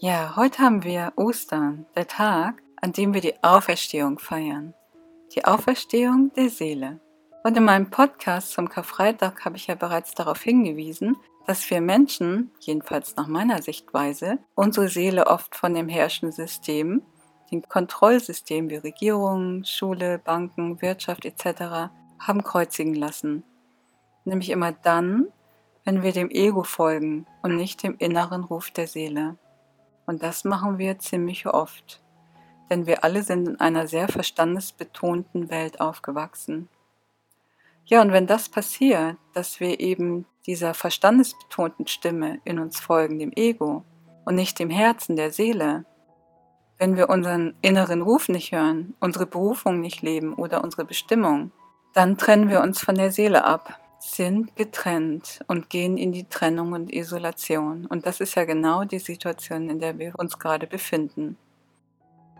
Ja, heute haben wir Ostern, der Tag, an dem wir die Auferstehung feiern. Die Auferstehung der Seele. Und in meinem Podcast zum Karfreitag habe ich ja bereits darauf hingewiesen, dass wir Menschen, jedenfalls nach meiner Sichtweise, unsere Seele oft von dem herrschenden System, dem Kontrollsystem wie Regierung, Schule, Banken, Wirtschaft etc., haben kreuzigen lassen. Nämlich immer dann, wenn wir dem Ego folgen und nicht dem inneren Ruf der Seele. Und das machen wir ziemlich oft, denn wir alle sind in einer sehr verstandesbetonten Welt aufgewachsen. Ja, und wenn das passiert, dass wir eben dieser verstandesbetonten Stimme in uns folgen, dem Ego, und nicht dem Herzen der Seele, wenn wir unseren inneren Ruf nicht hören, unsere Berufung nicht leben oder unsere Bestimmung, dann trennen wir uns von der Seele ab sind getrennt und gehen in die Trennung und Isolation. Und das ist ja genau die Situation, in der wir uns gerade befinden.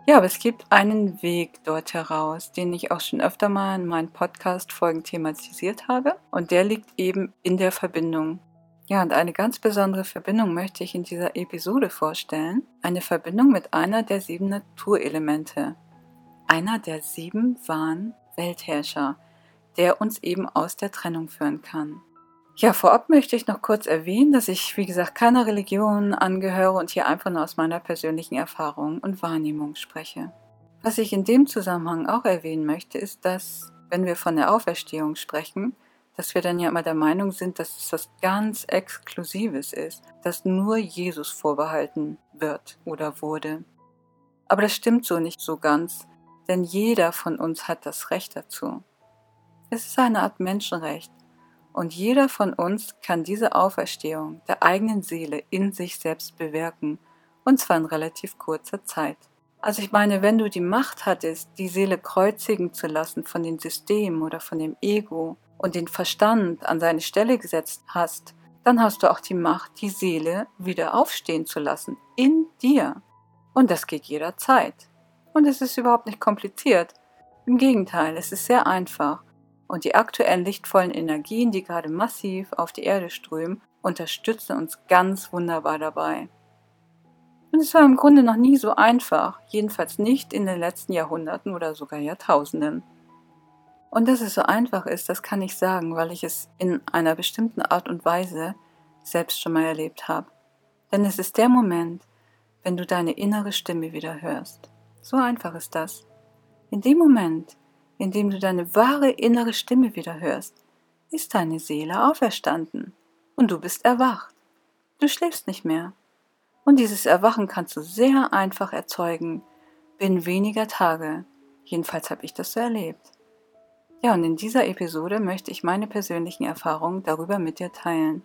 Ja, aber es gibt einen Weg dort heraus, den ich auch schon öfter mal in meinen Podcast-Folgen thematisiert habe. Und der liegt eben in der Verbindung. Ja, und eine ganz besondere Verbindung möchte ich in dieser Episode vorstellen. Eine Verbindung mit einer der sieben Naturelemente. Einer der sieben wahren Weltherrscher der uns eben aus der Trennung führen kann. Ja, vorab möchte ich noch kurz erwähnen, dass ich, wie gesagt, keiner Religion angehöre und hier einfach nur aus meiner persönlichen Erfahrung und Wahrnehmung spreche. Was ich in dem Zusammenhang auch erwähnen möchte, ist, dass, wenn wir von der Auferstehung sprechen, dass wir dann ja immer der Meinung sind, dass es was ganz Exklusives ist, das nur Jesus vorbehalten wird oder wurde. Aber das stimmt so nicht so ganz, denn jeder von uns hat das Recht dazu. Es ist eine Art Menschenrecht. Und jeder von uns kann diese Auferstehung der eigenen Seele in sich selbst bewirken, und zwar in relativ kurzer Zeit. Also ich meine, wenn du die Macht hattest, die Seele kreuzigen zu lassen von den Systemen oder von dem Ego und den Verstand an seine Stelle gesetzt hast, dann hast du auch die Macht, die Seele wieder aufstehen zu lassen, in dir. Und das geht jederzeit. Und es ist überhaupt nicht kompliziert. Im Gegenteil, es ist sehr einfach. Und die aktuellen lichtvollen Energien, die gerade massiv auf die Erde strömen, unterstützen uns ganz wunderbar dabei. Und es war im Grunde noch nie so einfach, jedenfalls nicht in den letzten Jahrhunderten oder sogar Jahrtausenden. Und dass es so einfach ist, das kann ich sagen, weil ich es in einer bestimmten Art und Weise selbst schon mal erlebt habe. Denn es ist der Moment, wenn du deine innere Stimme wieder hörst. So einfach ist das. In dem Moment, indem du deine wahre innere Stimme wieder hörst, ist deine Seele auferstanden und du bist erwacht. Du schläfst nicht mehr. Und dieses Erwachen kannst du sehr einfach erzeugen, binnen weniger Tage. Jedenfalls habe ich das so erlebt. Ja, und in dieser Episode möchte ich meine persönlichen Erfahrungen darüber mit dir teilen.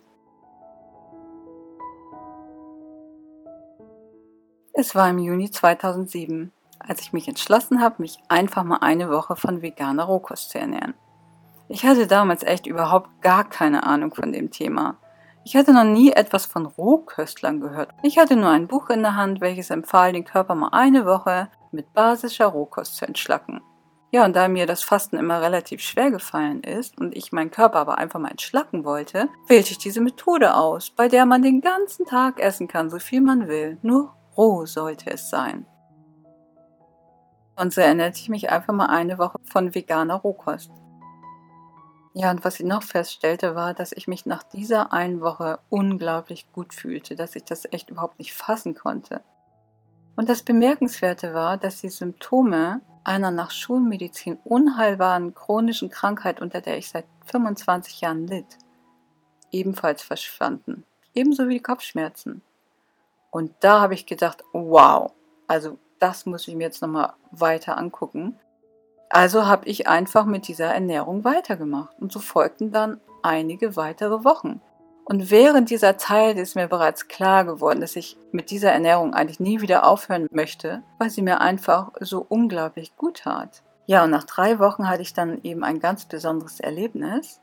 Es war im Juni 2007 als ich mich entschlossen habe, mich einfach mal eine Woche von veganer Rohkost zu ernähren. Ich hatte damals echt überhaupt gar keine Ahnung von dem Thema. Ich hatte noch nie etwas von Rohköstlern gehört. Ich hatte nur ein Buch in der Hand, welches empfahl, den Körper mal eine Woche mit basischer Rohkost zu entschlacken. Ja, und da mir das Fasten immer relativ schwer gefallen ist und ich meinen Körper aber einfach mal entschlacken wollte, wählte ich diese Methode aus, bei der man den ganzen Tag essen kann, so viel man will. Nur roh sollte es sein. Und so ernährte ich mich einfach mal eine Woche von veganer Rohkost. Ja, und was ich noch feststellte, war, dass ich mich nach dieser einen Woche unglaublich gut fühlte, dass ich das echt überhaupt nicht fassen konnte. Und das Bemerkenswerte war, dass die Symptome einer nach Schulmedizin unheilbaren chronischen Krankheit, unter der ich seit 25 Jahren litt, ebenfalls verschwanden. Ebenso wie die Kopfschmerzen. Und da habe ich gedacht, wow, also das muss ich mir jetzt nochmal weiter angucken. Also habe ich einfach mit dieser Ernährung weitergemacht und so folgten dann einige weitere Wochen. Und während dieser Zeit ist mir bereits klar geworden, dass ich mit dieser Ernährung eigentlich nie wieder aufhören möchte, weil sie mir einfach so unglaublich gut tat. Ja, und nach drei Wochen hatte ich dann eben ein ganz besonderes Erlebnis.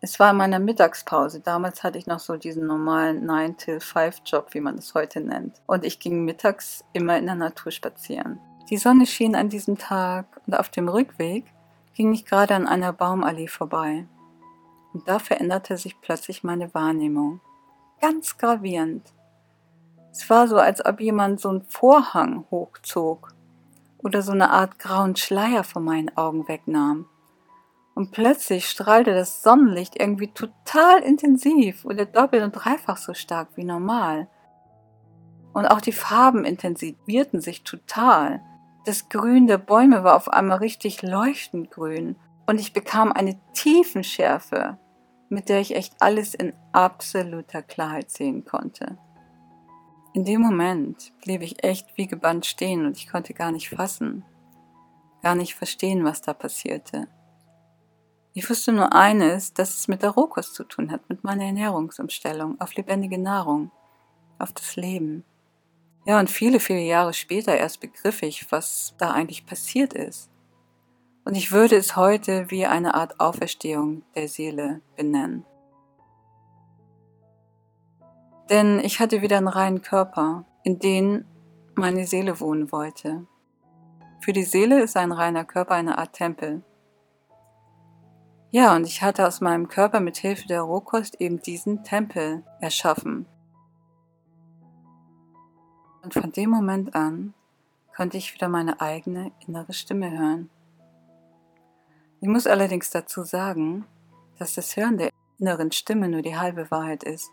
Es war in meiner Mittagspause. Damals hatte ich noch so diesen normalen 9-till-5-Job, wie man es heute nennt. Und ich ging mittags immer in der Natur spazieren. Die Sonne schien an diesem Tag und auf dem Rückweg ging ich gerade an einer Baumallee vorbei. Und da veränderte sich plötzlich meine Wahrnehmung. Ganz gravierend. Es war so, als ob jemand so einen Vorhang hochzog oder so eine Art grauen Schleier von meinen Augen wegnahm. Und plötzlich strahlte das Sonnenlicht irgendwie total intensiv oder doppelt und dreifach so stark wie normal. Und auch die Farben intensivierten sich total. Das Grün der Bäume war auf einmal richtig leuchtend grün und ich bekam eine Tiefenschärfe, mit der ich echt alles in absoluter Klarheit sehen konnte. In dem Moment blieb ich echt wie gebannt stehen und ich konnte gar nicht fassen, gar nicht verstehen, was da passierte. Ich wusste nur eines, dass es mit der Rohkost zu tun hat, mit meiner Ernährungsumstellung auf lebendige Nahrung, auf das Leben. Ja, und viele, viele Jahre später erst begriff ich, was da eigentlich passiert ist. Und ich würde es heute wie eine Art Auferstehung der Seele benennen. Denn ich hatte wieder einen reinen Körper, in den meine Seele wohnen wollte. Für die Seele ist ein reiner Körper eine Art Tempel. Ja, und ich hatte aus meinem Körper mit Hilfe der Rohkost eben diesen Tempel erschaffen. Und von dem Moment an konnte ich wieder meine eigene innere Stimme hören. Ich muss allerdings dazu sagen, dass das Hören der inneren Stimme nur die halbe Wahrheit ist.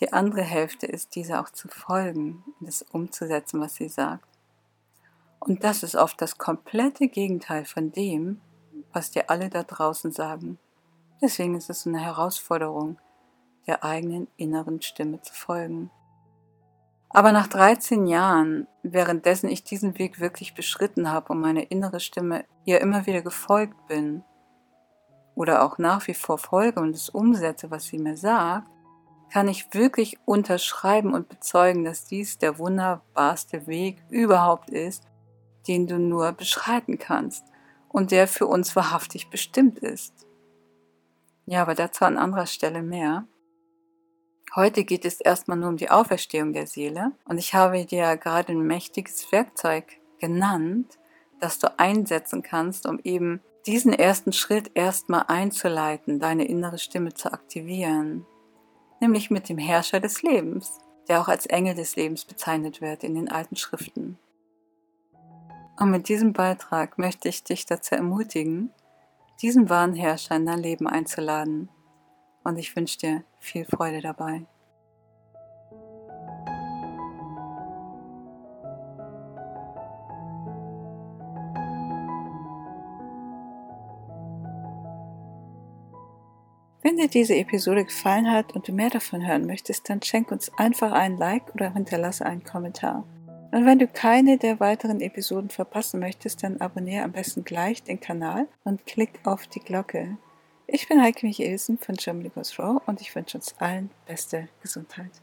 Die andere Hälfte ist, diese auch zu folgen und es umzusetzen, was sie sagt. Und das ist oft das komplette Gegenteil von dem, was dir alle da draußen sagen. Deswegen ist es eine Herausforderung, der eigenen inneren Stimme zu folgen. Aber nach 13 Jahren, währenddessen ich diesen Weg wirklich beschritten habe und meine innere Stimme ihr immer wieder gefolgt bin oder auch nach wie vor folge und es umsetze, was sie mir sagt, kann ich wirklich unterschreiben und bezeugen, dass dies der wunderbarste Weg überhaupt ist, den du nur beschreiten kannst und der für uns wahrhaftig bestimmt ist. Ja, aber dazu an anderer Stelle mehr. Heute geht es erstmal nur um die Auferstehung der Seele und ich habe dir gerade ein mächtiges Werkzeug genannt, das du einsetzen kannst, um eben diesen ersten Schritt erstmal einzuleiten, deine innere Stimme zu aktivieren, nämlich mit dem Herrscher des Lebens, der auch als Engel des Lebens bezeichnet wird in den alten Schriften. Und mit diesem Beitrag möchte ich dich dazu ermutigen, diesen wahren Herrscher in dein Leben einzuladen. Und ich wünsche dir viel Freude dabei. Wenn dir diese Episode gefallen hat und du mehr davon hören möchtest, dann schenk uns einfach einen Like oder hinterlasse einen Kommentar. Und wenn du keine der weiteren Episoden verpassen möchtest, dann abonniere am besten gleich den Kanal und klick auf die Glocke. Ich bin Heike Michelsen von Germany Goes Raw und ich wünsche uns allen beste Gesundheit.